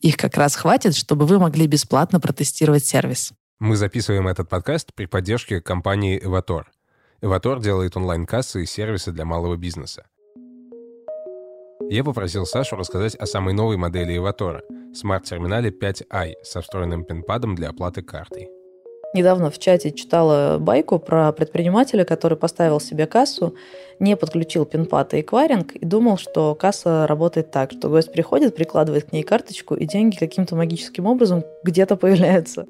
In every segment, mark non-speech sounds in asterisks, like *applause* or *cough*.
Их как раз хватит, чтобы вы могли бесплатно протестировать сервис. Мы записываем этот подкаст при поддержке компании Evator. Evator делает онлайн-кассы и сервисы для малого бизнеса. Я попросил Сашу рассказать о самой новой модели Evator — смарт-терминале 5i со встроенным пин-падом для оплаты картой. Недавно в чате читала байку про предпринимателя, который поставил себе кассу, не подключил пин-пад и эквайринг и думал, что касса работает так, что гость приходит, прикладывает к ней карточку, и деньги каким-то магическим образом где-то появляются.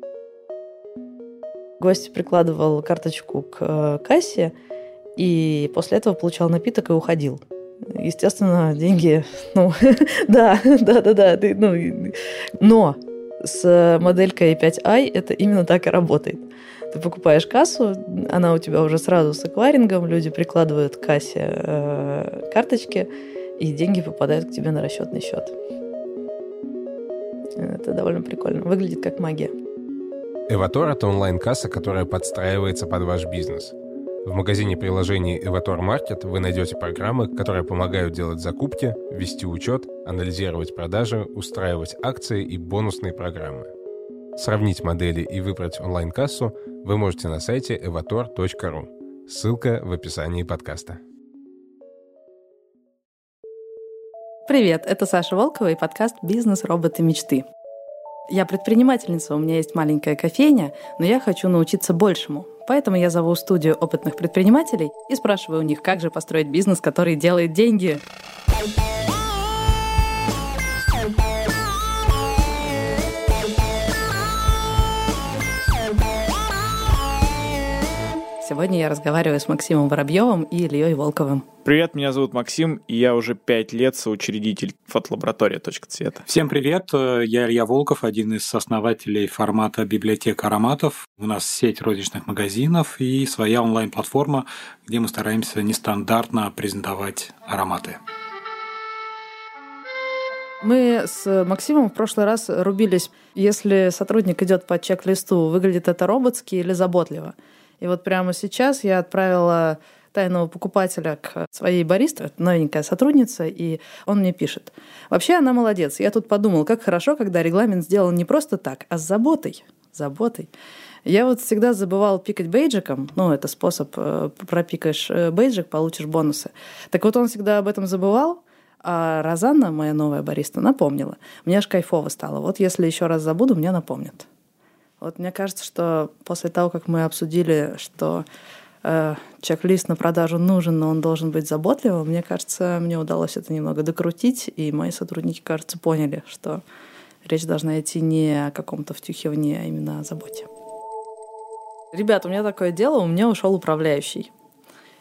Гость прикладывал карточку к э, кассе, и после этого получал напиток и уходил. Естественно, деньги, *laughs* ну, *laughs* да, да, да, да, ну, но с моделькой 5i это именно так и работает. Ты покупаешь кассу, она у тебя уже сразу с эквайрингом, люди прикладывают к кассе э, карточки, и деньги попадают к тебе на расчетный счет. Это довольно прикольно. Выглядит как магия. Эватор — это онлайн-касса, которая подстраивается под ваш бизнес. В магазине приложений Эватор Market вы найдете программы, которые помогают делать закупки, вести учет, анализировать продажи, устраивать акции и бонусные программы. Сравнить модели и выбрать онлайн-кассу вы можете на сайте evator.ru. Ссылка в описании подкаста. Привет, это Саша Волкова и подкаст «Бизнес. Роботы. Мечты». Я предпринимательница, у меня есть маленькая кофейня, но я хочу научиться большему. Поэтому я зову студию опытных предпринимателей и спрашиваю у них, как же построить бизнес, который делает деньги. Сегодня я разговариваю с Максимом Воробьевым и Ильей Волковым. Привет, меня зовут Максим, и я уже пять лет соучредитель фотолаборатория «Точка цвета». Всем привет, я Илья Волков, один из основателей формата библиотека ароматов. У нас сеть розничных магазинов и своя онлайн-платформа, где мы стараемся нестандартно презентовать ароматы. Мы с Максимом в прошлый раз рубились, если сотрудник идет по чек-листу, выглядит это роботски или заботливо. И вот прямо сейчас я отправила тайного покупателя к своей баристе, новенькая сотрудница, и он мне пишет. Вообще она молодец. Я тут подумал, как хорошо, когда регламент сделан не просто так, а с заботой. Заботой. Я вот всегда забывал пикать бейджиком. Ну, это способ, э, пропикаешь э, бейджик, получишь бонусы. Так вот он всегда об этом забывал, а Розанна, моя новая бариста, напомнила. Мне аж кайфово стало. Вот если еще раз забуду, мне напомнят. Вот мне кажется, что после того, как мы обсудили, что э, чек-лист на продажу нужен, но он должен быть заботливым, мне кажется, мне удалось это немного докрутить, и мои сотрудники, кажется, поняли, что речь должна идти не о каком-то втюхивании, а именно о заботе. Ребят, у меня такое дело, у меня ушел управляющий.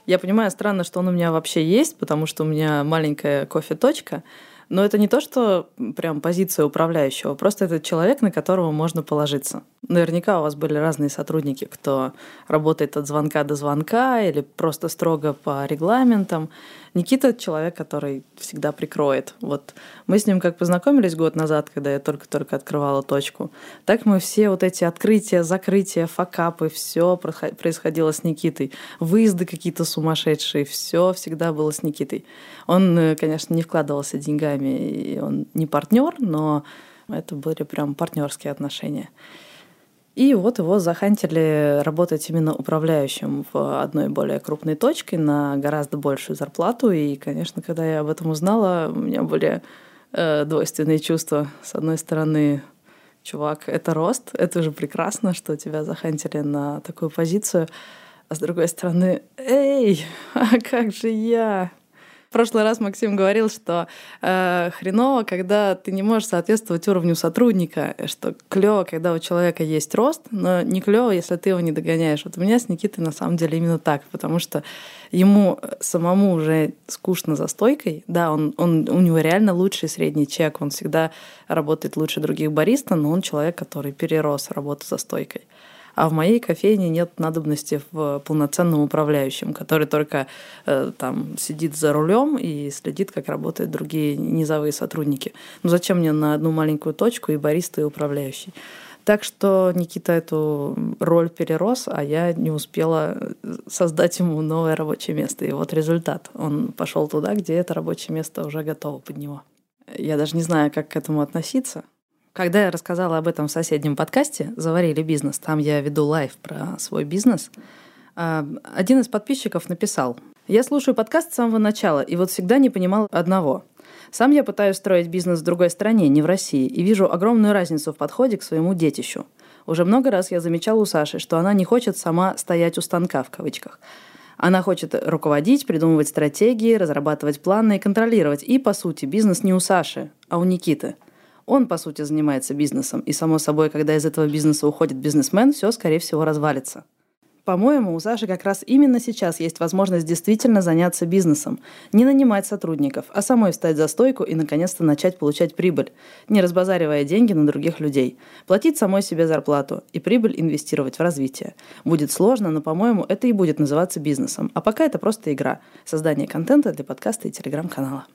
Я понимаю, странно, что он у меня вообще есть, потому что у меня маленькая кофе-точка, но это не то, что прям позиция управляющего, просто это человек, на которого можно положиться. Наверняка у вас были разные сотрудники, кто работает от звонка до звонка или просто строго по регламентам. Никита — человек, который всегда прикроет. Вот мы с ним как познакомились год назад, когда я только-только открывала точку, так мы все вот эти открытия, закрытия, факапы, все происходило с Никитой. Выезды какие-то сумасшедшие, все всегда было с Никитой. Он, э, конечно, не вкладывался деньгами, и он не партнер, но это были прям партнерские отношения. И вот его захантили работать именно управляющим в одной более крупной точке на гораздо большую зарплату. И, конечно, когда я об этом узнала, у меня были э, двойственные чувства. С одной стороны, чувак, это рост, это же прекрасно, что тебя захантили на такую позицию. а с другой стороны, эй, *laughs* а как же я? В прошлый раз Максим говорил, что э, хреново, когда ты не можешь соответствовать уровню сотрудника, что клево, когда у человека есть рост, но не клево, если ты его не догоняешь. Вот у меня с Никитой на самом деле именно так, потому что ему самому уже скучно за стойкой. Да, он, он, у него реально лучший средний чек, он всегда работает лучше других бариста, но он человек, который перерос работу за стойкой а в моей кофейне нет надобности в полноценном управляющем, который только э, там сидит за рулем и следит, как работают другие низовые сотрудники. Ну зачем мне на одну маленькую точку и бариста, и управляющий? Так что Никита эту роль перерос, а я не успела создать ему новое рабочее место. И вот результат. Он пошел туда, где это рабочее место уже готово под него. Я даже не знаю, как к этому относиться. Когда я рассказала об этом в соседнем подкасте «Заварили бизнес», там я веду live про свой бизнес, а, один из подписчиков написал «Я слушаю подкаст с самого начала, и вот всегда не понимал одного. Сам я пытаюсь строить бизнес в другой стране, не в России, и вижу огромную разницу в подходе к своему детищу. Уже много раз я замечал у Саши, что она не хочет сама «стоять у станка» в кавычках. Она хочет руководить, придумывать стратегии, разрабатывать планы и контролировать. И, по сути, бизнес не у Саши, а у Никиты – он, по сути, занимается бизнесом, и, само собой, когда из этого бизнеса уходит бизнесмен, все, скорее всего, развалится. По-моему, у Саши как раз именно сейчас есть возможность действительно заняться бизнесом, не нанимать сотрудников, а самой встать за стойку и наконец-то начать получать прибыль, не разбазаривая деньги на других людей, платить самой себе зарплату и прибыль инвестировать в развитие. Будет сложно, но, по-моему, это и будет называться бизнесом. А пока это просто игра, создание контента для подкаста и телеграм-канала.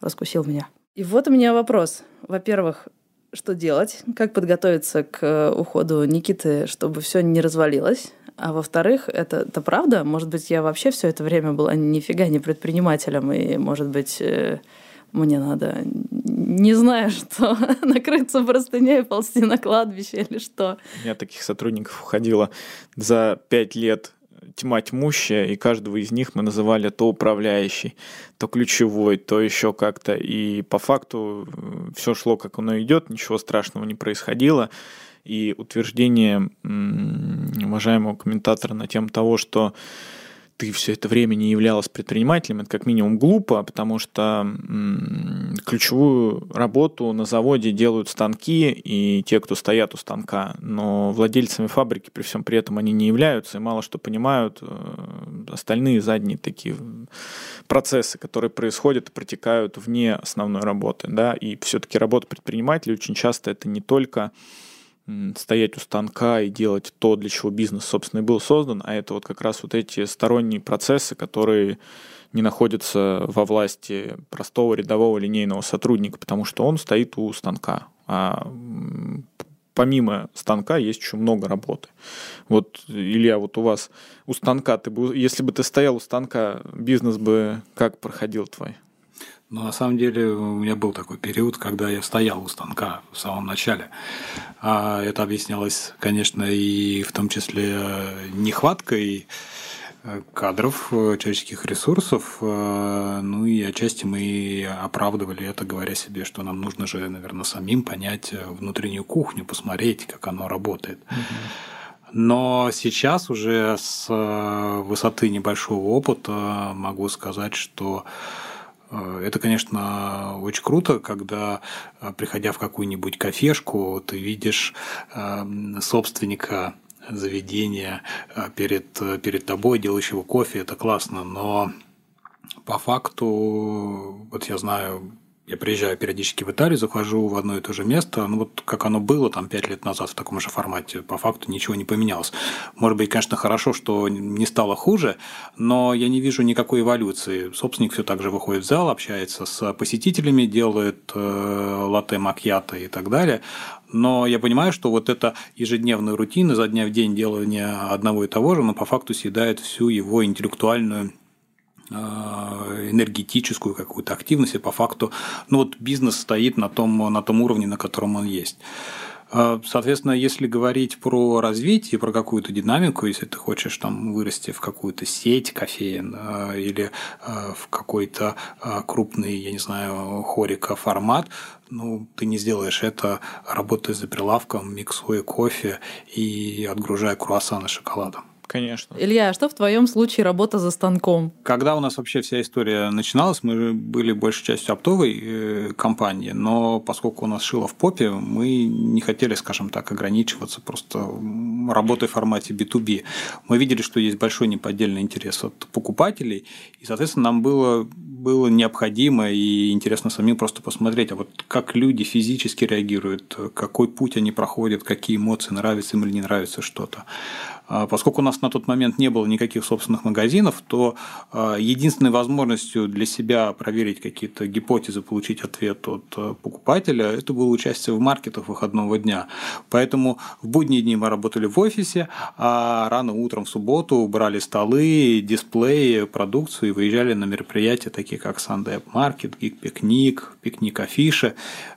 Раскусил меня. И вот у меня вопрос. Во-первых, что делать? Как подготовиться к э, уходу Никиты, чтобы все не развалилось? А во-вторых, это, это правда? Может быть, я вообще все это время была нифига не предпринимателем, и, может быть, э, мне надо, не знаю, что, *laughs* накрыться простыней и ползти на кладбище или что. У меня таких сотрудников уходило за пять лет тьма тьмущая, и каждого из них мы называли то управляющий, то ключевой, то еще как-то. И по факту э, все шло, как оно идет, ничего страшного не происходило. И утверждение уважаемого комментатора на тему того, что ты все это время не являлась предпринимателем, это как минимум глупо, потому что ключевую работу на заводе делают станки и те, кто стоят у станка, но владельцами фабрики при всем при этом они не являются и мало что понимают э, остальные задние такие процессы, которые происходят и протекают вне основной работы, да, и все-таки работа предпринимателя очень часто это не только стоять у станка и делать то, для чего бизнес, собственно, и был создан, а это вот как раз вот эти сторонние процессы, которые не находятся во власти простого рядового линейного сотрудника, потому что он стоит у станка. А помимо станка есть еще много работы. Вот, Илья, вот у вас у станка, ты бы, если бы ты стоял у станка, бизнес бы как проходил твой? Но на самом деле у меня был такой период, когда я стоял у станка в самом начале. А это объяснялось, конечно, и в том числе нехваткой э, кадров, э, человеческих ресурсов. Э, ну и отчасти мы оправдывали это, говоря себе, что нам нужно же, наверное, самим понять внутреннюю кухню, посмотреть, как оно работает. Но сейчас уже с высоты небольшого опыта могу сказать, что это, конечно, очень круто, когда, э, приходя в какую-нибудь кафешку, ты видишь эм, собственника заведения э, перед, перед тобой, делающего кофе, это классно, но по факту, вот я знаю я приезжаю периодически в Италию, захожу в одно и то же место, ну вот как оно было там пять лет назад в таком же формате, по факту ничего не поменялось. Может быть, конечно, хорошо, что не стало хуже, но я не вижу никакой эволюции. Собственник все так же выходит в зал, общается с посетителями, делает э, латте макьято и так далее, но я понимаю, что вот эта ежедневная рутина, за дня в день делание одного и того же, но по факту съедает всю его интеллектуальную энергетическую какую-то активность, и по факту ну вот бизнес стоит на том, на том уровне, на котором он есть. Э, соответственно, если говорить про развитие, про какую-то динамику, если ты хочешь там вырасти в какую-то сеть кофеин э, или в какой-то крупный, я не знаю, хорика формат, ну, ты не сделаешь это, работая за прилавком, миксуя кофе и отгружая круассаны шоколадом. Конечно. Илья, а что в твоем случае работа за станком? Когда у нас вообще вся история начиналась, мы были большей частью оптовой э, компании, но поскольку у нас шило в попе, мы не хотели, скажем так, ограничиваться просто работой в формате B2B. Мы видели, что есть большой неподдельный интерес от покупателей, и, соответственно, нам было, было необходимо и интересно самим просто посмотреть, а вот как люди физически реагируют, какой путь они проходят, какие эмоции, нравится им или не нравится что-то. А поскольку у нас на тот момент не было никаких собственных магазинов, то а, единственной возможностью для себя проверить какие-то гипотезы, получить ответ от а, покупателя, это было участие в маркетах выходного дня. Поэтому в будние дни мы работали в офисе, а рано утром в субботу брали столы, дисплеи, продукцию и выезжали на мероприятия, такие как Sunday Market, Geek Пикник, Пикник Афиша.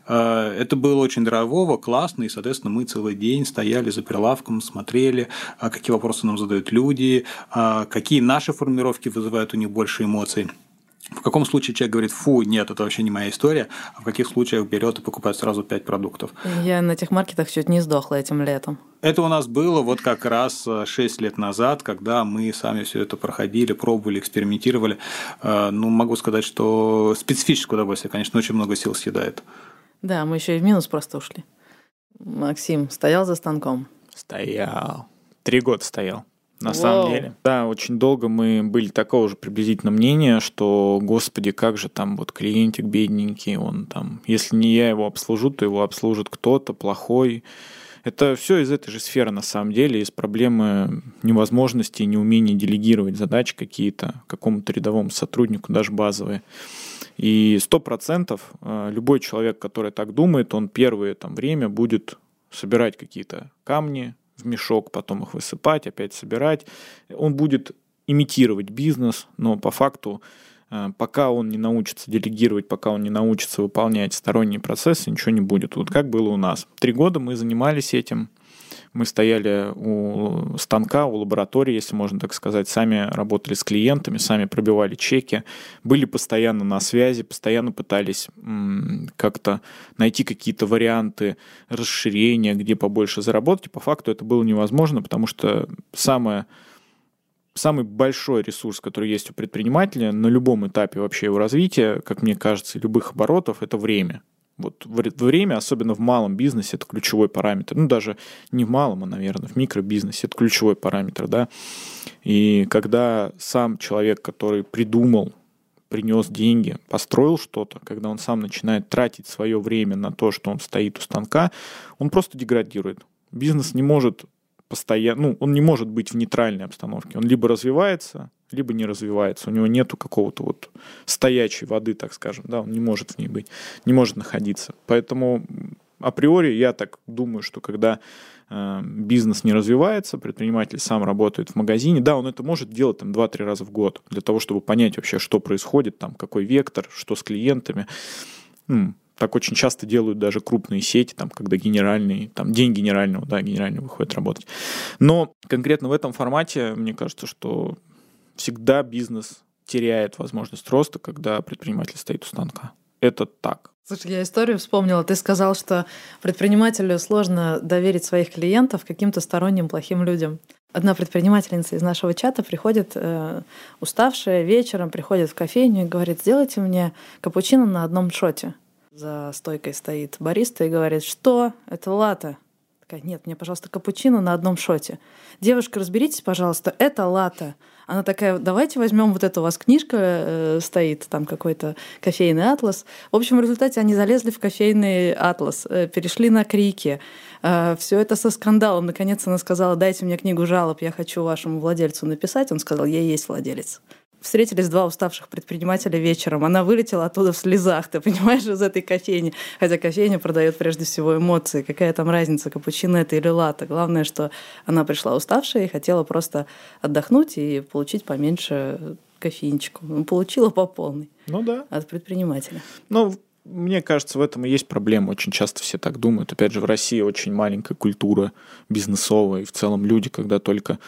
Это было очень дорогого, классно, и, соответственно, мы целый день стояли за прилавком, смотрели, какие вопросы нам задают люди, а, какие наши формировки вызывают у них больше эмоций. В каком случае человек говорит, фу, нет, это вообще не моя история, а в каких случаях берет и покупает сразу пять продуктов. Я на этих маркетах чуть не сдохла этим летом. Это у нас было вот как раз 6 лет назад, когда мы сами все это проходили, пробовали, экспериментировали. А, ну, могу сказать, что специфическое удовольствие, конечно, очень много сил съедает. Да, мы еще и в минус просто ушли. Максим стоял за станком? Стоял три года стоял. На Вау. самом деле. Да, очень долго мы были такого же приблизительно мнения, что, господи, как же там вот клиентик бедненький, он там, если не я его обслужу, то его обслужит кто-то плохой. Это все из этой же сферы на самом деле, из проблемы невозможности и неумения делегировать задачи какие-то какому-то рядовому сотруднику, даже базовые. И сто процентов э, любой человек, который так думает, он первое там время будет собирать какие-то камни, в мешок, потом их высыпать, опять собирать. Он будет имитировать бизнес, но по факту э, пока он не научится делегировать, пока он не научится выполнять сторонние процессы, ничего не будет. Вот как было у нас. Три года мы занимались этим, мы стояли у станка, у лаборатории, если можно так сказать, сами работали с клиентами, сами пробивали чеки, были постоянно на связи, постоянно пытались как-то найти какие-то варианты расширения, где побольше заработать. По факту это было невозможно, потому что самое самый большой ресурс, который есть у предпринимателя на любом этапе вообще его развития, как мне кажется, любых оборотов, это время. Вот время, особенно в малом бизнесе, это ключевой параметр. Ну, даже не в малом, а, наверное, в микробизнесе это ключевой параметр, да. И когда сам человек, который придумал, принес деньги, построил что-то, когда он сам начинает тратить свое время на то, что он стоит у станка, он просто деградирует. Бизнес не может постоянно, ну, он не может быть в нейтральной обстановке. Он либо развивается, либо не развивается. У него нету какого-то вот стоячей воды, так скажем, да, он не может в ней быть, не может находиться. Поэтому априори я так думаю, что когда э, бизнес не развивается, предприниматель сам работает в магазине, да, он это может делать там 2-3 раза в год для того, чтобы понять вообще, что происходит, там, какой вектор, что с клиентами. Ну, так очень часто делают даже крупные сети, там, когда генеральный, там, день генерального, да, генеральный выходит работать. Но конкретно в этом формате, мне кажется, что всегда бизнес теряет возможность роста, когда предприниматель стоит у станка. Это так. Слушай, я историю вспомнила. Ты сказал, что предпринимателю сложно доверить своих клиентов каким-то сторонним плохим людям. Одна предпринимательница из нашего чата приходит, э, уставшая вечером, приходит в кофейню и говорит, сделайте мне капучино на одном шоте. За стойкой стоит бариста и говорит, что? Это лата. Такая, нет, мне, пожалуйста, капучино на одном шоте. Девушка, разберитесь, пожалуйста, это лата. Она такая, давайте возьмем вот эту у вас книжка э, стоит, там какой-то кофейный атлас. В общем, в результате они залезли в кофейный атлас, э, перешли на крики. Э, все это со скандалом. Наконец она сказала, дайте мне книгу жалоб, я хочу вашему владельцу написать. Он сказал, я и есть владелец встретились два уставших предпринимателя вечером. Она вылетела оттуда в слезах, ты понимаешь, из этой кофейни. Хотя кофейня продает прежде всего эмоции. Какая там разница, капучино это или лата. Главное, что она пришла уставшая и хотела просто отдохнуть и получить поменьше кофеинчику. Ну, получила по полной. Ну да. От предпринимателя. Ну, мне кажется, в этом и есть проблема. Очень часто все так думают. Опять же, в России очень маленькая культура бизнесовая. И в целом люди, когда только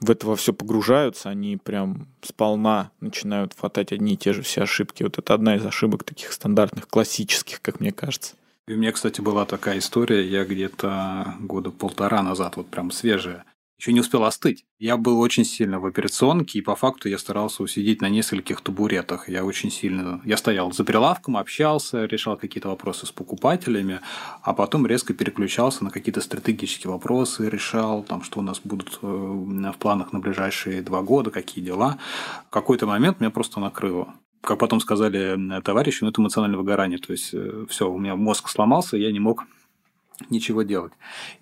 в это во все погружаются, они прям сполна начинают хватать одни и те же все ошибки. Вот это одна из ошибок таких стандартных, классических, как мне кажется. И у меня, кстати, была такая история, я где-то года полтора назад, вот прям свежая, еще не успел остыть. Я был очень сильно в операционке, и по факту я старался усидеть на нескольких табуретах. Я очень сильно... Я стоял за прилавком, общался, решал какие-то вопросы с покупателями, а потом резко переключался на какие-то стратегические вопросы, решал, там, что у нас будут э, в планах на ближайшие два года, какие дела. В какой-то момент меня просто накрыло как потом сказали товарищи, ну, это эмоциональное выгорание. То есть, э, все, у меня мозг сломался, я не мог ничего делать.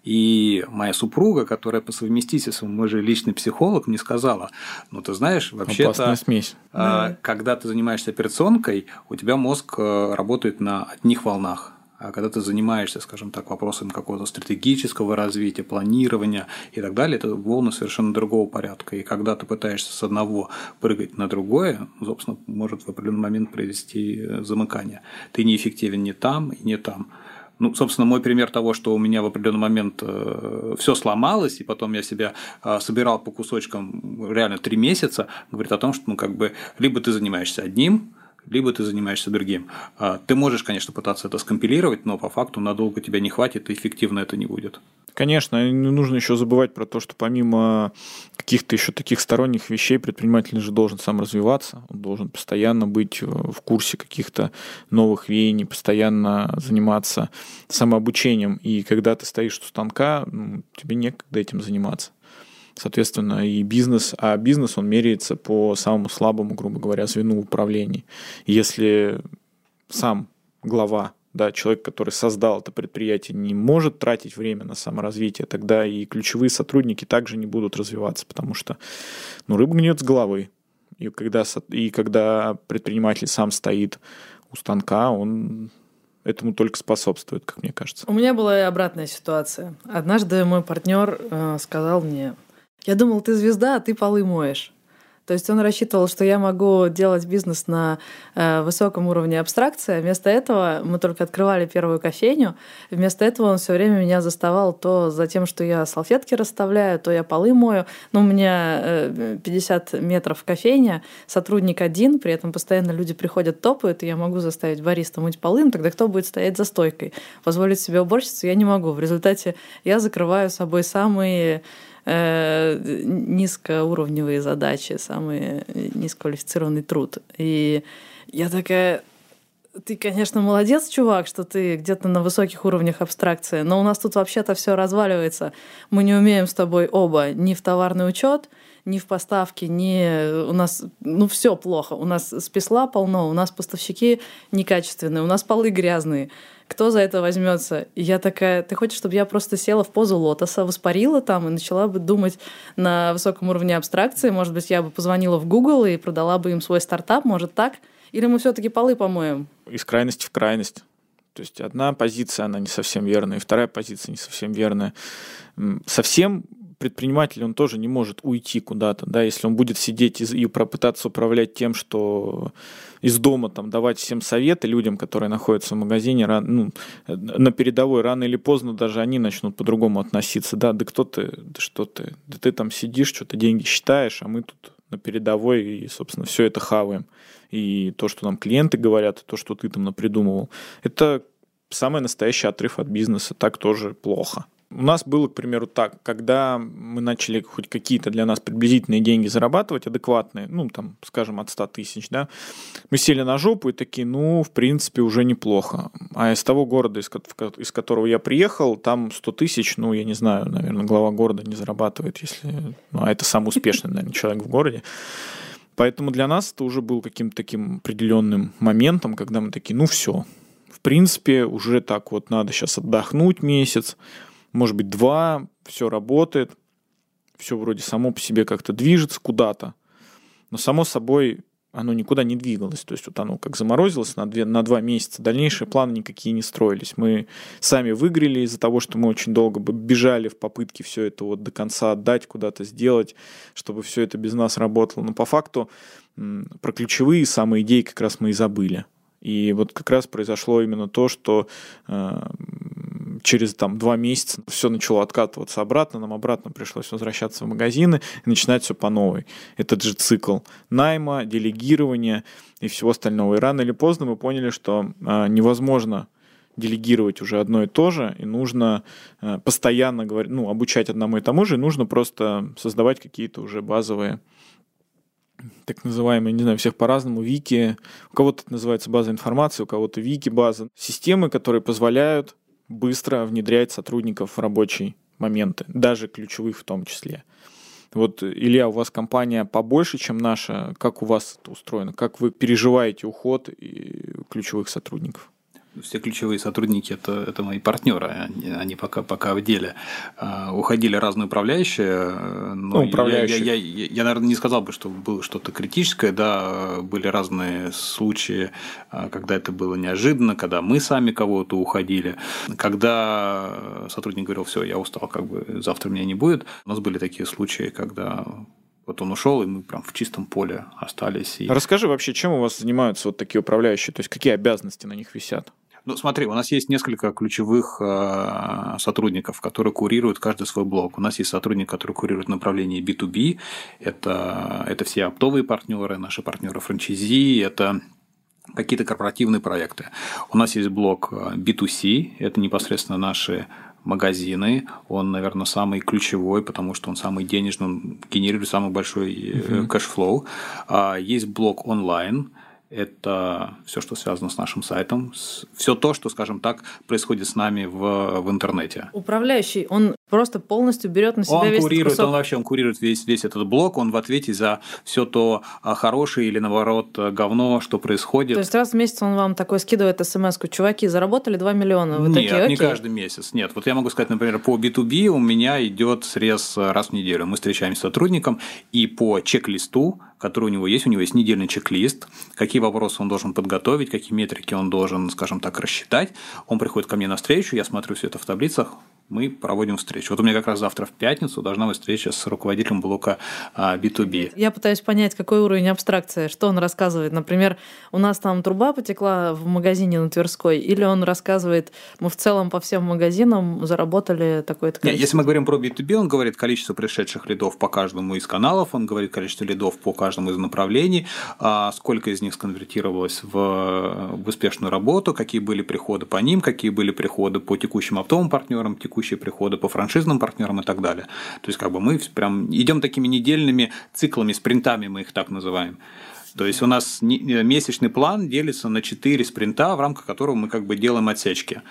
И моя супруга, которая по совместительству мой же личный психолог, мне сказала, ну ты знаешь, вообще-то, смесь. А, когда ты занимаешься операционкой, у тебя мозг э, работает на одних волнах. А когда ты занимаешься, скажем так, вопросами какого-то стратегического развития, планирования и так далее, это волны совершенно другого порядка. И когда ты пытаешься с одного прыгать на другое, собственно, может в определенный момент привести э, замыкание. Ты неэффективен не там и не там. Ну, собственно, мой пример того, что у меня в определенный момент э, все сломалось, и потом я себя э, собирал по кусочкам реально три месяца, говорит о том, что ну, как бы либо ты занимаешься одним, либо ты занимаешься другим. А, ты можешь, конечно, пытаться это скомпилировать, но по факту надолго тебя не хватит, и эффективно это не будет. Конечно, не нужно еще забывать про то, что помимо каких-то еще таких сторонних вещей предприниматель же должен сам развиваться, он должен постоянно быть э, в курсе каких-то новых веяний, постоянно заниматься самообучением. И когда ты стоишь у станка, ну, тебе некогда этим заниматься соответственно, и бизнес, а бизнес, он меряется по самому слабому, грубо говоря, звену управления. Если сам глава да, человек, который создал это предприятие, не может тратить время на саморазвитие, тогда и ключевые сотрудники также не будут развиваться, потому что ну, рыба гнет с головы. И когда, и когда предприниматель сам стоит у станка, он этому только способствует, как мне кажется. У меня была и обратная ситуация. Однажды мой партнер э, сказал мне, я думал, ты звезда, а ты полы моешь. То есть он рассчитывал, что я могу делать бизнес на э, высоком уровне абстракции. А вместо этого мы только открывали первую кофейню. Вместо этого он все время меня заставал то за тем, что я салфетки расставляю, то я полы мою. Ну, у меня э, 50 метров кофейня, сотрудник один, при этом постоянно люди приходят, топают, и я могу заставить бариста мыть полы, но тогда кто будет стоять за стойкой? Позволить себе уборщицу я не могу. В результате я закрываю собой самые низкоуровневые задачи, самый низкоквалифицированный труд. И я такая, ты, конечно, молодец, чувак, что ты где-то на высоких уровнях абстракции, но у нас тут вообще-то все разваливается. Мы не умеем с тобой оба ни в товарный учет, ни в поставке, ни у нас, ну все плохо. У нас списла полно, у нас поставщики некачественные, у нас полы грязные кто за это возьмется? И я такая, ты хочешь, чтобы я просто села в позу лотоса, воспарила там и начала бы думать на высоком уровне абстракции? Может быть, я бы позвонила в Google и продала бы им свой стартап, может так? Или мы все-таки полы помоем? Из крайности в крайность. То есть одна позиция, она не совсем верная, и вторая позиция не совсем верная. Совсем предприниматель, он тоже не может уйти куда-то, да, если он будет сидеть и попытаться управлять тем, что из дома там давать всем советы людям, которые находятся в магазине, ну, на передовой, рано или поздно даже они начнут по-другому относиться, да, да кто ты, да что ты, да ты там сидишь, что-то деньги считаешь, а мы тут на передовой и, собственно, все это хаваем. И то, что нам клиенты говорят, то, что ты там напридумывал, это самый настоящий отрыв от бизнеса, так тоже плохо. У нас было, к примеру, так, когда мы начали хоть какие-то для нас приблизительные деньги зарабатывать, адекватные, ну, там, скажем, от 100 тысяч, да, мы сели на жопу и такие, ну, в принципе, уже неплохо. А из того города, из, из которого я приехал, там 100 тысяч, ну, я не знаю, наверное, глава города не зарабатывает, если... Ну, а это самый успешный, наверное, человек в городе. Поэтому для нас это уже был каким-то таким определенным моментом, когда мы такие, ну, все, в принципе, уже так вот надо сейчас отдохнуть месяц, может быть, два, все работает, все вроде само по себе как-то движется куда-то, но само собой оно никуда не двигалось. То есть вот оно как заморозилось на, две, на два месяца. Дальнейшие планы никакие не строились. Мы сами выиграли из-за того, что мы очень долго бежали в попытке все это вот до конца отдать, куда-то сделать, чтобы все это без нас работало. Но по факту про ключевые самые идеи как раз мы и забыли. И вот как раз произошло именно то, что э, через там два месяца все начало откатываться обратно, нам обратно пришлось возвращаться в магазины и начинать все по новой. Этот же цикл найма, делегирования и всего остального. И рано или поздно мы поняли, что э, невозможно делегировать уже одно и то же, и нужно э, постоянно говорить, ну, обучать одному и тому же, и нужно просто создавать какие-то уже базовые так называемые, не знаю, всех по-разному, вики, у кого-то это называется база информации, у кого-то вики-база, системы, которые позволяют быстро внедрять сотрудников в рабочие моменты, даже ключевых в том числе. Вот, Илья, у вас компания побольше, чем наша. Как у вас это устроено? Как вы переживаете уход ключевых сотрудников? Все ключевые сотрудники это, это мои партнеры, они, они пока, пока в деле. А, уходили разные управляющие. Но ну, управляющие. Я, я, я, я, наверное, не сказал бы, что было что-то критическое, да, были разные случаи, а, когда это было неожиданно, когда мы сами кого-то уходили, когда сотрудник говорил, все, я устал, как бы завтра меня не будет. У нас были такие случаи, когда вот он ушел, и мы прям в чистом поле остались. И... Расскажи вообще, чем у вас занимаются вот такие управляющие, то есть какие обязанности на них висят? Ну, смотри, у нас есть несколько ключевых э, сотрудников, которые курируют каждый свой блок. У нас есть сотрудник, который курирует направление B2B, это, это все оптовые партнеры, наши партнеры франчайзи, это какие-то корпоративные проекты. У нас есть блок B2C, э, это непосредственно наши магазины. Он, наверное, самый ключевой, потому что он самый денежный, он генерирует самый большой uh-huh. cash flow. А, есть блок онлайн, это все, что связано с нашим сайтом, все то, что, скажем так, происходит с нами в, в интернете. Управляющий, он просто полностью берет на себя он весь курирует, кусок. Он вообще он курирует весь, весь этот блок, он в ответе за все то а, хорошее или, наоборот, говно, что происходит. То есть раз в месяц он вам такой скидывает смс -ку. чуваки, заработали 2 миллиона. Вы Нет, такие, не окей. каждый месяц. Нет, вот я могу сказать, например, по B2B у меня идет срез раз в неделю. Мы встречаемся с сотрудником, и по чек-листу который у него есть. У него есть недельный чек-лист, какие вопросы он должен подготовить, какие метрики он должен, скажем так, рассчитать. Он приходит ко мне на встречу, я смотрю все это в таблицах, мы проводим встречу. Вот у меня как раз завтра в пятницу должна быть встреча с руководителем блока B2B. А, Я пытаюсь понять, какой уровень абстракции, что он рассказывает. Например, у нас там труба потекла в магазине на Тверской, или он рассказывает, мы в целом по всем магазинам заработали такое-то количество. Нет, если мы говорим про B2B, он говорит количество пришедших лидов по каждому из каналов, он говорит количество лидов по каждому из направлений, а сколько из них сконвертировалось в, в успешную работу, какие были приходы по ним, какие были приходы по текущим оптовым партнерам, текущие приходы по франшизным партнерам и так далее. То есть как бы мы прям идем такими недельными циклами, спринтами мы их так называем. То есть у нас месячный план делится на 4 спринта, в рамках которого мы как бы делаем отсечки.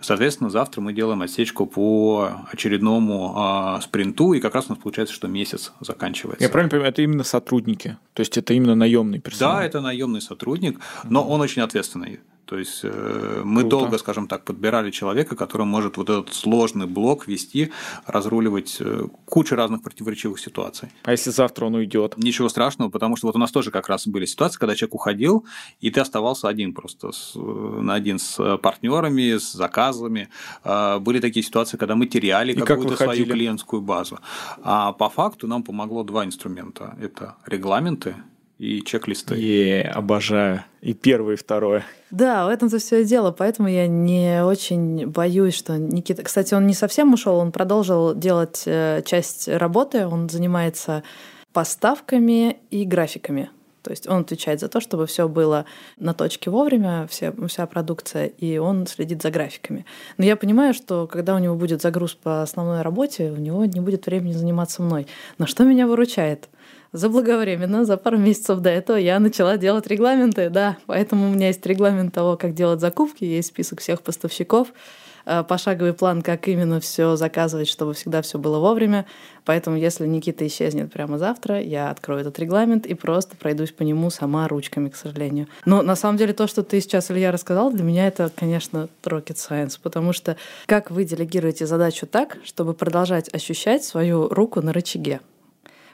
Соответственно, завтра мы делаем отсечку по очередному а, спринту, и как раз у нас получается, что месяц заканчивается. Я правильно понимаю, это именно сотрудники? То есть это именно наемный персонал? Да, это наемный сотрудник, но он очень ответственный. То есть э, мы Круто. долго, скажем так, подбирали человека, который может вот этот сложный блок вести, разруливать э, кучу разных противоречивых ситуаций. А если завтра он уйдет? Ничего страшного, потому что вот у нас тоже как раз были ситуации, когда человек уходил, и ты оставался один просто с, э, на один с партнерами, с заказами. Были такие ситуации, когда мы теряли какую-то как свою клиентскую базу. А по факту нам помогло два инструмента. Это регламенты и чек-листы. Е, обожаю. И первое, и второе. Да, в этом-то все и дело. Поэтому я не очень боюсь, что Никита... Кстати, он не совсем ушел, он продолжил делать э, часть работы. Он занимается поставками и графиками. То есть он отвечает за то, чтобы все было на точке вовремя, вся, вся продукция, и он следит за графиками. Но я понимаю, что когда у него будет загруз по основной работе, у него не будет времени заниматься мной. Но что меня выручает? Заблаговременно, за пару месяцев до этого я начала делать регламенты, да, поэтому у меня есть регламент того, как делать закупки, есть список всех поставщиков, э, пошаговый план, как именно все заказывать, чтобы всегда все было вовремя. Поэтому, если Никита исчезнет прямо завтра, я открою этот регламент и просто пройдусь по нему сама ручками, к сожалению. Но на самом деле то, что ты сейчас, Илья, рассказал, для меня это, конечно, rocket science, потому что как вы делегируете задачу так, чтобы продолжать ощущать свою руку на рычаге?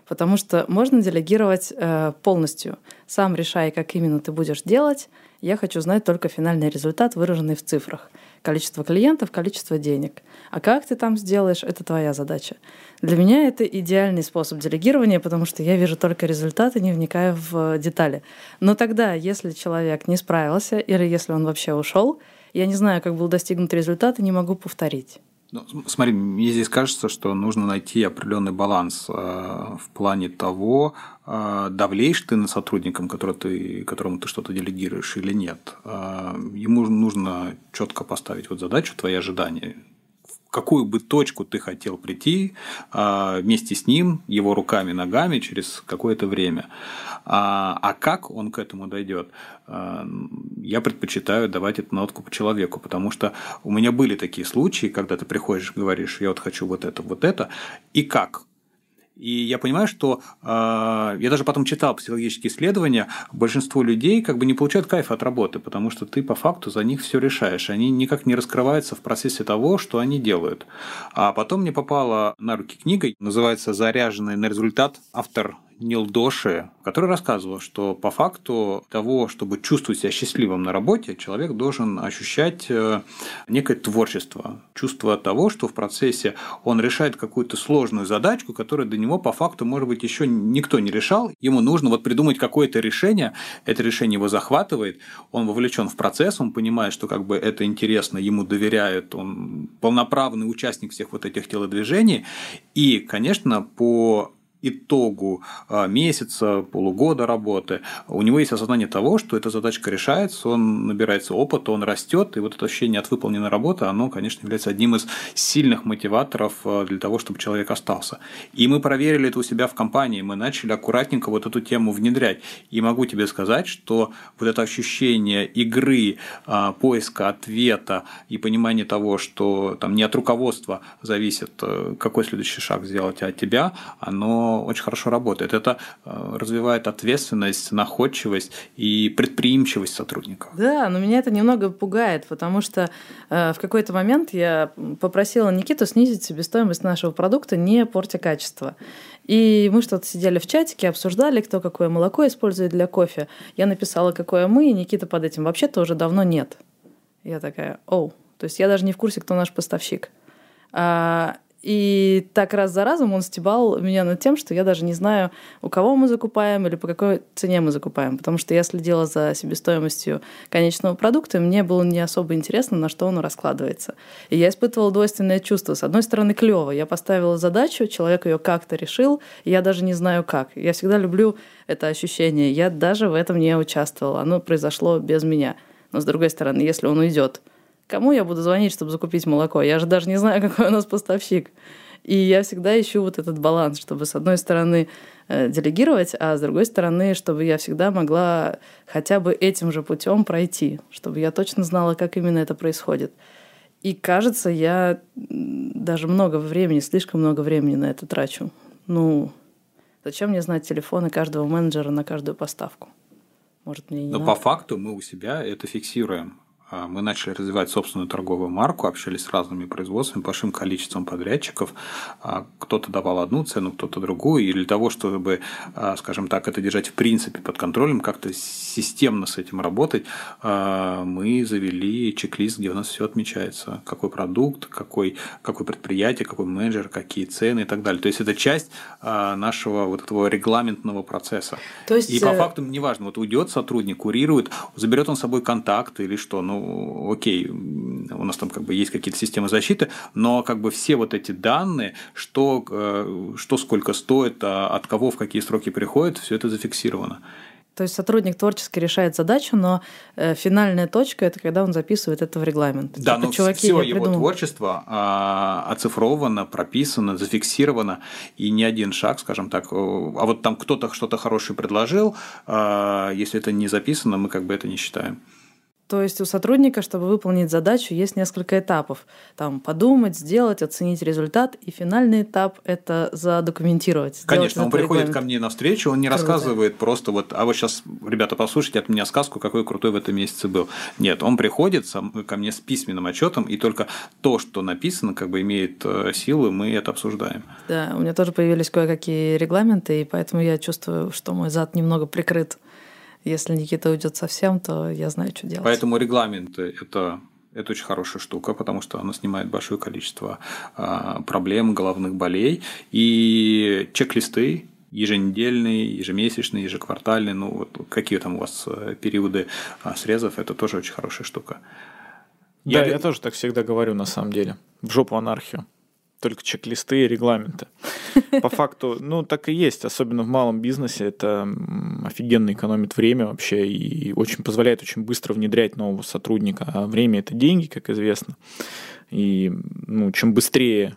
Потому что можно делегировать э, полностью. Сам решай, как именно ты будешь делать. Я хочу знать только финальный результат, выраженный в цифрах. Количество клиентов, количество денег. А как ты там сделаешь, это твоя задача. Для меня это идеальный способ делегирования, потому что я вижу только результаты, не вникая в детали. Но тогда, если человек не справился или если он вообще ушел, я не знаю, как был достигнут результат и не могу повторить. Ну, смотри, мне здесь кажется, что нужно найти определенный баланс э, в плане того, э, давлеешь ты на сотрудником, ты, которому ты что-то делегируешь или нет. Э, ему нужно четко поставить вот задачу, твои ожидания, какую бы точку ты хотел прийти а, вместе с ним, его руками, ногами через какое-то время. А, а как он к этому дойдет? А, я предпочитаю давать это на откуп человеку, потому что у меня были такие случаи, когда ты приходишь говоришь, я вот хочу вот это, вот это, и как? И я понимаю, что э, я даже потом читал психологические исследования, большинство людей как бы не получают кайфа от работы, потому что ты по факту за них все решаешь. Они никак не раскрываются в процессе того, что они делают. А потом мне попала на руки книга, называется «Заряженный на результат». Автор Нил Доши, который рассказывал, что по факту того, чтобы чувствовать себя счастливым на работе, человек должен ощущать э, некое творчество, чувство того, что в процессе он решает какую-то сложную задачку, которую до него по факту, может быть, еще никто не решал. Ему нужно вот придумать какое-то решение, это решение его захватывает, он вовлечен в процесс, он понимает, что как бы это интересно, ему доверяют, он полноправный участник всех вот этих телодвижений. И, конечно, по итогу а, месяца, полугода работы, у него есть осознание того, что эта задачка решается, он набирается опыта, он растет, и вот это ощущение от выполненной работы, оно, конечно, является одним из сильных мотиваторов а, для того, чтобы человек остался. И мы проверили это у себя в компании, мы начали аккуратненько вот эту тему внедрять. И могу тебе сказать, что вот это ощущение игры, а, поиска ответа и понимание того, что там не от руководства зависит, э, какой следующий шаг сделать, а от тебя, оно очень хорошо работает. Это э, развивает ответственность, находчивость и предприимчивость сотрудников. Да, но меня это немного пугает, потому что э, в какой-то момент я попросила Никиту снизить себестоимость нашего продукта, не портя качество. И мы что-то сидели в чатике, обсуждали, кто какое молоко использует для кофе. Я написала, какое мы, и Никита под этим вообще-то уже давно нет. Я такая, оу. То есть я даже не в курсе, кто наш поставщик. А, и так раз за разом он стебал меня над тем, что я даже не знаю, у кого мы закупаем или по какой цене мы закупаем. Потому что я следила за себестоимостью конечного продукта, и мне было не особо интересно, на что он раскладывается. И я испытывала двойственное чувство. С одной стороны, клево. Я поставила задачу, человек ее как-то решил, и я даже не знаю как. Я всегда люблю это ощущение. Я даже в этом не участвовала. Оно произошло без меня. Но с другой стороны, если он уйдет, Кому я буду звонить, чтобы закупить молоко? Я же даже не знаю, *laughs* какой у нас поставщик. И я всегда ищу вот этот баланс, чтобы с одной стороны э, делегировать, а с другой стороны, чтобы я всегда могла хотя бы этим же путем пройти, чтобы я точно знала, как именно это происходит. И кажется, я даже много времени, слишком много времени на это трачу. Ну, зачем мне знать телефоны каждого менеджера на каждую поставку? Может, мне не Но надо? по факту мы у себя это фиксируем. А, мы начали развивать собственную торговую марку, общались с разными производствами, большим количеством подрядчиков. А, кто-то давал одну цену, кто-то другую. И для того, чтобы, а, скажем так, это держать в принципе под контролем, как-то системно с этим работать, мы завели чек-лист, где у нас все отмечается. Какой продукт, какой, какое предприятие, какой менеджер, какие цены и так далее. То есть это часть нашего вот этого регламентного процесса. То есть... И по э, факту неважно, вот уйдет сотрудник, курирует, заберет он с собой контакт или что, ну ну, окей, у нас там как бы есть какие-то системы защиты, но как бы все вот эти данные, что, э, что сколько стоит, а от кого в какие сроки приходит, все это зафиксировано. То есть сотрудник творчески решает задачу, но э, финальная точка это когда он записывает это в регламент. Да, Типа, но чуваки, все его придумал. творчество а, оцифровано, прописано, зафиксировано, и ни один шаг, скажем так, э, а вот там кто-то что-то хорошее предложил, а, если это не записано, мы как бы это не считаем. То есть у сотрудника, чтобы выполнить задачу, есть несколько этапов. Там подумать, сделать, оценить результат. И финальный этап – это задокументировать. Конечно, он приходит регламент. ко мне навстречу, он не Круто. рассказывает просто вот, а вот сейчас, ребята, послушайте от меня сказку, какой крутой в этом месяце был. Нет, он приходит сам- ко мне с письменным отчетом, и только то, что написано, как бы имеет э, силы, мы это обсуждаем. Да, у меня тоже появились кое-какие регламенты, и поэтому я чувствую, что мой зад немного прикрыт. Если Никита уйдет совсем, то я знаю, что делать. Поэтому регламенты – это это очень хорошая штука, потому что она снимает большое количество а, проблем, головных болей. И чек-листы еженедельные, ежемесячные, ежеквартальные, ну вот какие там у вас э, периоды а, срезов, это тоже очень хорошая штука. Да, я, я тоже так всегда говорю на самом деле. В жопу анархию. Только чек-листы и регламенты. По факту, ну, так и есть, особенно в малом бизнесе. Это офигенно экономит время вообще и очень позволяет очень быстро внедрять нового сотрудника. А время – это деньги, как известно. И ну, чем быстрее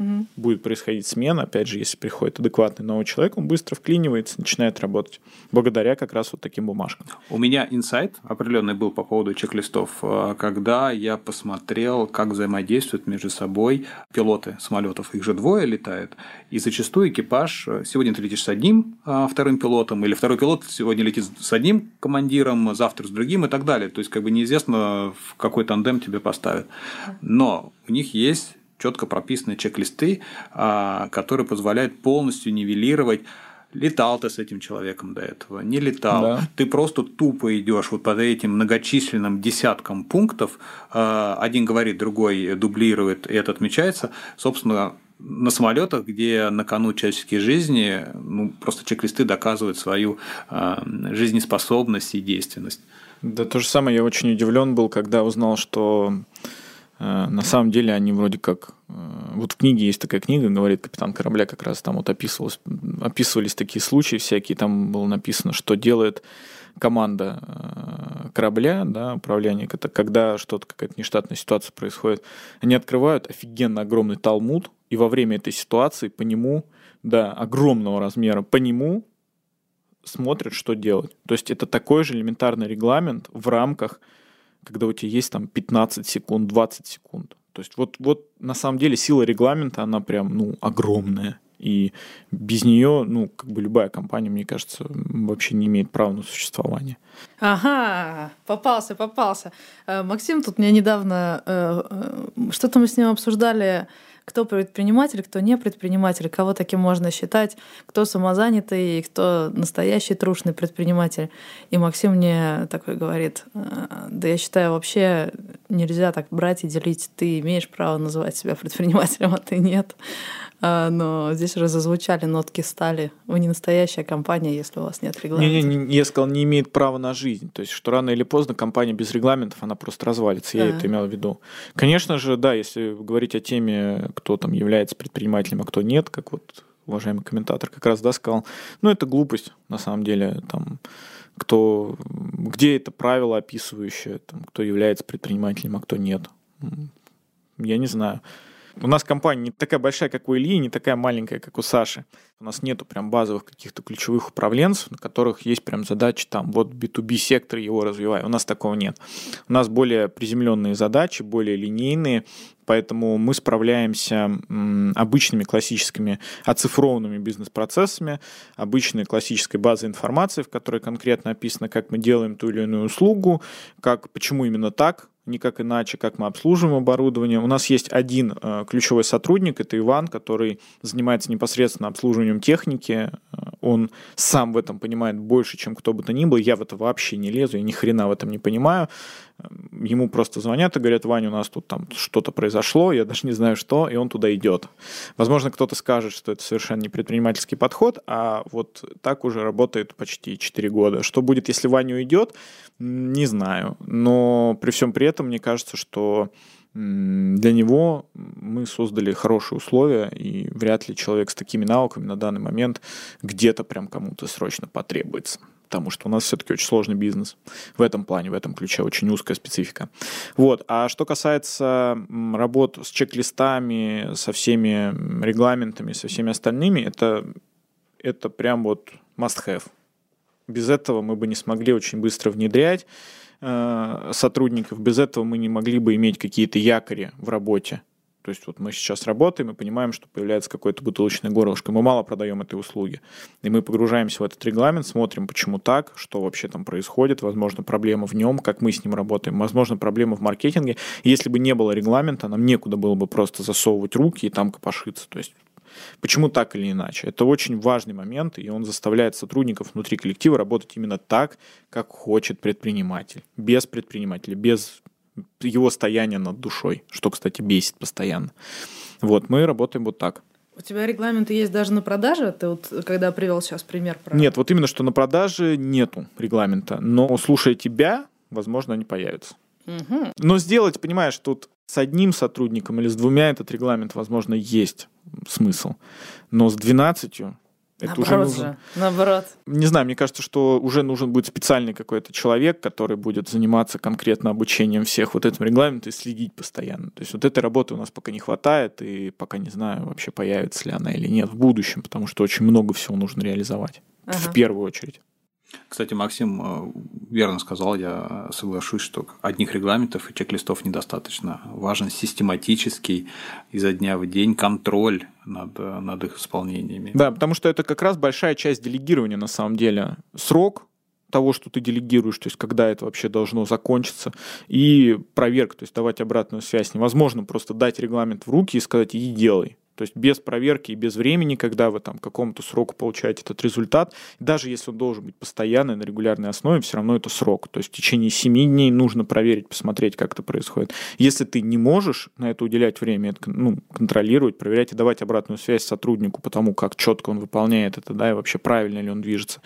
угу. будет происходить смена, опять же, если приходит адекватный новый человек, он быстро вклинивается, начинает работать, благодаря как раз вот таким бумажкам. У меня инсайт определенный был по поводу чек-листов, э, когда я посмотрел, как взаимодействуют между собой пилоты самолетов, их же двое летают, и зачастую экипаж, э, сегодня ты летишь с одним а, вторым пилотом, или второй пилот сегодня летит с одним командиром, завтра с другим и так далее. То есть, как бы неизвестно, в какой тандем тебе поставят. Но у них есть четко прописаны чек-листы, а, которые позволяют полностью нивелировать летал ты с этим человеком до этого, не летал. Да. Ты просто тупо идешь вот под этим многочисленным десяткам пунктов. А, один говорит, другой дублирует, и это отмечается. Собственно, на самолетах, где на кону человеческие жизни, ну, просто чек-листы доказывают свою а, жизнеспособность и действенность. Да, то же самое я очень удивлен был, когда узнал, что на самом деле они вроде как... Э, вот в книге есть такая книга, говорит капитан корабля, как раз там вот описывалось, описывались такие случаи всякие, там было написано, что делает команда э, корабля, да, управление, это когда что-то, какая-то нештатная ситуация происходит, они открывают офигенно огромный талмуд, и во время этой ситуации по нему, да, огромного размера, по нему смотрят, что делать. То есть это такой же элементарный регламент в рамках когда у тебя есть там 15 секунд, 20 секунд. То есть вот, вот на самом деле сила регламента, она прям, ну, огромная. И без нее, ну, как бы любая компания, мне кажется, вообще не имеет права на существование. Ага, попался, попался. Э, Максим тут мне недавно, э, э, что-то мы с ним обсуждали, кто предприниматель, кто не предприниматель, кого таким можно считать, кто самозанятый, кто настоящий трушный предприниматель. И Максим мне такой говорит, «А, да я считаю, вообще нельзя так брать и делить. Ты имеешь право называть себя предпринимателем, а ты нет. А, но здесь уже зазвучали нотки стали. Вы не настоящая компания, если у вас нет регламента. Не, не, не, я сказал, не имеет права на жизнь. То есть, что рано или поздно компания без регламентов, она просто развалится. Я да. это имел в виду. Конечно же, да, если говорить о теме, кто там является предпринимателем, а кто нет, как вот уважаемый комментатор как раз да, сказал, ну, это глупость, на самом деле, там, кто, где это правило описывающее, там, кто является предпринимателем, а кто нет. Я не знаю. У нас компания не такая большая, как у Ильи, не такая маленькая, как у Саши. У нас нету прям базовых каких-то ключевых управленцев, на которых есть прям задачи там, вот B2B сектор его развивай. У нас такого нет. У нас более приземленные задачи, более линейные, поэтому мы справляемся обычными классическими оцифрованными бизнес-процессами, обычной классической базой информации, в которой конкретно описано, как мы делаем ту или иную услугу, как, почему именно так, никак иначе, как мы обслуживаем оборудование. У нас есть один э, ключевой сотрудник, это Иван, который занимается непосредственно обслуживанием техники. Э, он сам в этом понимает больше, чем кто бы то ни был. Я в это вообще не лезу, я ни хрена в этом не понимаю. Ему просто звонят и говорят, Ваня, у нас тут там что-то произошло, я даже не знаю что, и он туда идет. Возможно, кто-то скажет, что это совершенно не предпринимательский подход, а вот так уже работает почти 4 года. Что будет, если Ваня уйдет, не знаю. Но при всем при этом, мне кажется, что для него мы создали хорошие условия, и вряд ли человек с такими навыками на данный момент где-то прям кому-то срочно потребуется потому что у нас все-таки очень сложный бизнес в этом плане, в этом ключе очень узкая специфика. Вот. А что касается работ с чек-листами, со всеми регламентами, со всеми остальными, это, это прям вот must-have. Без этого мы бы не смогли очень быстро внедрять э, сотрудников, без этого мы не могли бы иметь какие-то якори в работе. То есть вот мы сейчас работаем и понимаем, что появляется какое-то бутылочное горлышко. Мы мало продаем этой услуги. И мы погружаемся в этот регламент, смотрим, почему так, что вообще там происходит, возможно, проблема в нем, как мы с ним работаем, возможно, проблема в маркетинге. Если бы не было регламента, нам некуда было бы просто засовывать руки и там копошиться. То есть Почему так или иначе? Это очень важный момент, и он заставляет сотрудников внутри коллектива работать именно так, как хочет предприниматель. Без предпринимателя, без его стояния над душой, что, кстати, бесит постоянно. Вот, мы работаем вот так. У тебя регламенты есть даже на продаже? Ты вот когда привел сейчас пример про... Нет, вот именно что на продаже нету регламента, но слушая тебя, возможно, они появятся. Мгм. Но сделать, понимаешь, тут с одним сотрудником или с двумя этот регламент, возможно, есть смысл. Но с 12 это уже Наоборот нужно... же. Наоборот. Не знаю, мне кажется, что уже нужен будет специальный какой-то человек, который будет заниматься конкретно обучением всех вот этим регламентом и следить постоянно. То есть вот этой работы у нас пока не хватает, и пока не знаю, вообще появится ли она или нет в будущем, потому что очень много всего нужно реализовать. Ага. В первую очередь. Кстати, Максим э, верно сказал, я соглашусь, что одних регламентов и чек-листов недостаточно. Важен систематический изо дня в день контроль над, над их исполнениями. Да, потому что это как раз большая часть делегирования на самом деле. Срок того, что ты делегируешь, то есть когда это вообще должно закончиться, и проверка, то есть давать обратную связь. Невозможно просто дать регламент в руки и сказать «иди делай». То есть без проверки и без времени, когда вы там какому-то сроку получаете этот результат, даже если он должен быть постоянный, на регулярной основе, все равно это срок. То есть в течение 7 дней нужно проверить, посмотреть, как это происходит. Если ты не можешь на это уделять время, это, ну, контролировать, проверять и давать обратную связь сотруднику по тому, как четко он выполняет это, да, и вообще правильно ли он движется,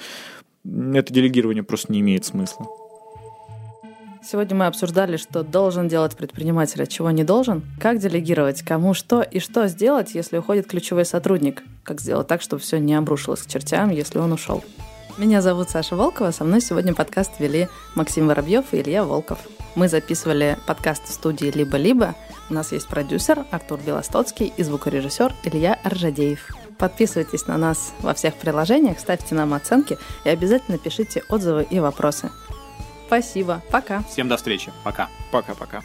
это делегирование просто не имеет смысла. Сегодня мы обсуждали, что должен делать предприниматель, а чего не должен. Как делегировать, кому что и что сделать, если уходит ключевой сотрудник. Как сделать так, чтобы все не обрушилось к чертям, если он ушел. Меня зовут Саша Волкова, со мной сегодня подкаст вели Максим Воробьев и Илья Волков. Мы записывали подкаст в студии «Либо-либо». У нас есть продюсер Артур Белостоцкий и звукорежиссер Илья Аржадеев. Подписывайтесь на нас во всех приложениях, ставьте нам оценки и обязательно пишите отзывы и вопросы. Спасибо. Пока. Всем до встречи. Пока. Пока-пока.